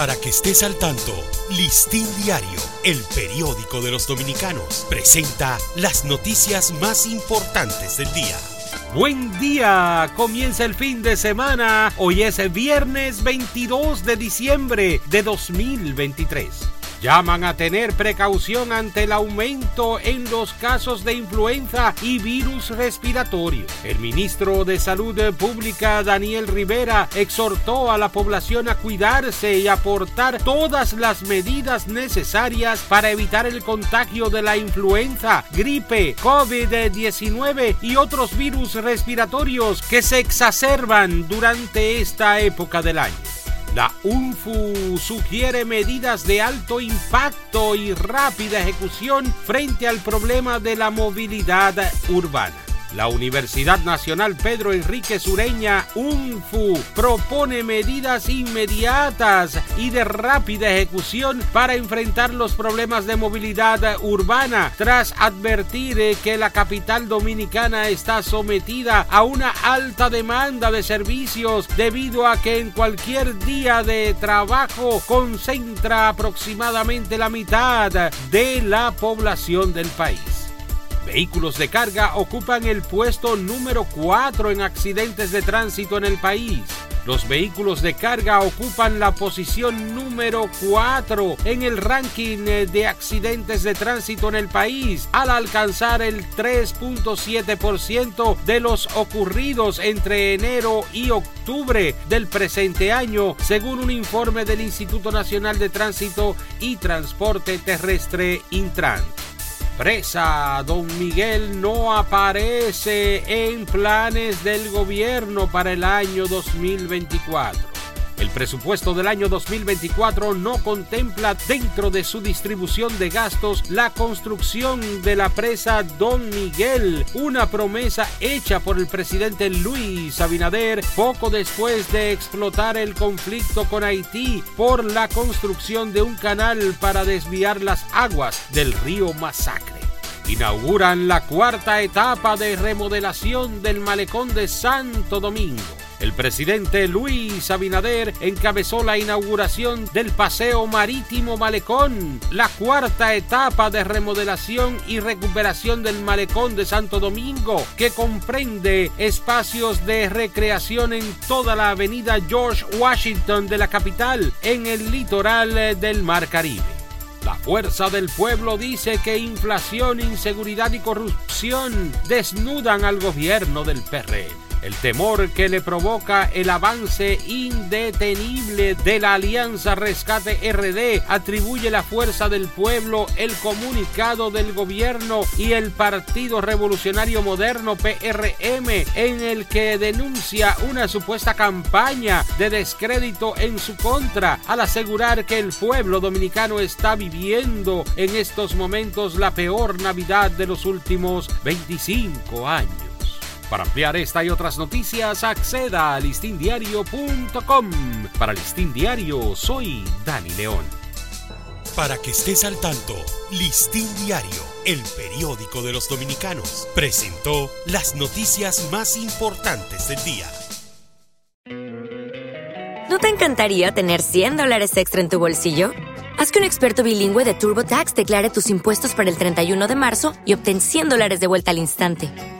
Para que estés al tanto, Listín Diario, el periódico de los dominicanos, presenta las noticias más importantes del día. Buen día, comienza el fin de semana. Hoy es el viernes 22 de diciembre de 2023. Llaman a tener precaución ante el aumento en los casos de influenza y virus respiratorio. El ministro de Salud Pública, Daniel Rivera, exhortó a la población a cuidarse y aportar todas las medidas necesarias para evitar el contagio de la influenza, gripe, COVID-19 y otros virus respiratorios que se exacerban durante esta época del año. La UNFU sugiere medidas de alto impacto y rápida ejecución frente al problema de la movilidad urbana. La Universidad Nacional Pedro Enrique Sureña, UNFU, propone medidas inmediatas y de rápida ejecución para enfrentar los problemas de movilidad urbana, tras advertir que la capital dominicana está sometida a una alta demanda de servicios debido a que en cualquier día de trabajo concentra aproximadamente la mitad de la población del país. Vehículos de carga ocupan el puesto número 4 en accidentes de tránsito en el país. Los vehículos de carga ocupan la posición número 4 en el ranking de accidentes de tránsito en el país, al alcanzar el 3.7% de los ocurridos entre enero y octubre del presente año, según un informe del Instituto Nacional de Tránsito y Transporte Terrestre Intran. Presa, don Miguel no aparece en planes del gobierno para el año 2024. El presupuesto del año 2024 no contempla dentro de su distribución de gastos la construcción de la presa Don Miguel, una promesa hecha por el presidente Luis Abinader poco después de explotar el conflicto con Haití por la construcción de un canal para desviar las aguas del río Masacre inauguran la cuarta etapa de remodelación del malecón de Santo Domingo. El presidente Luis Abinader encabezó la inauguración del Paseo Marítimo Malecón, la cuarta etapa de remodelación y recuperación del Malecón de Santo Domingo, que comprende espacios de recreación en toda la avenida George Washington de la capital, en el litoral del Mar Caribe. La fuerza del pueblo dice que inflación, inseguridad y corrupción desnudan al gobierno del PRM. El temor que le provoca el avance indetenible de la Alianza Rescate RD atribuye la fuerza del pueblo, el comunicado del gobierno y el Partido Revolucionario Moderno PRM en el que denuncia una supuesta campaña de descrédito en su contra al asegurar que el pueblo dominicano está viviendo en estos momentos la peor Navidad de los últimos 25 años. Para ampliar esta y otras noticias, acceda a listindiario.com. Para Listín Diario, soy Dani León. Para que estés al tanto, Listín Diario, el periódico de los dominicanos, presentó las noticias más importantes del día. ¿No te encantaría tener 100 dólares extra en tu bolsillo? Haz que un experto bilingüe de TurboTax declare tus impuestos para el 31 de marzo y obtén 100 dólares de vuelta al instante.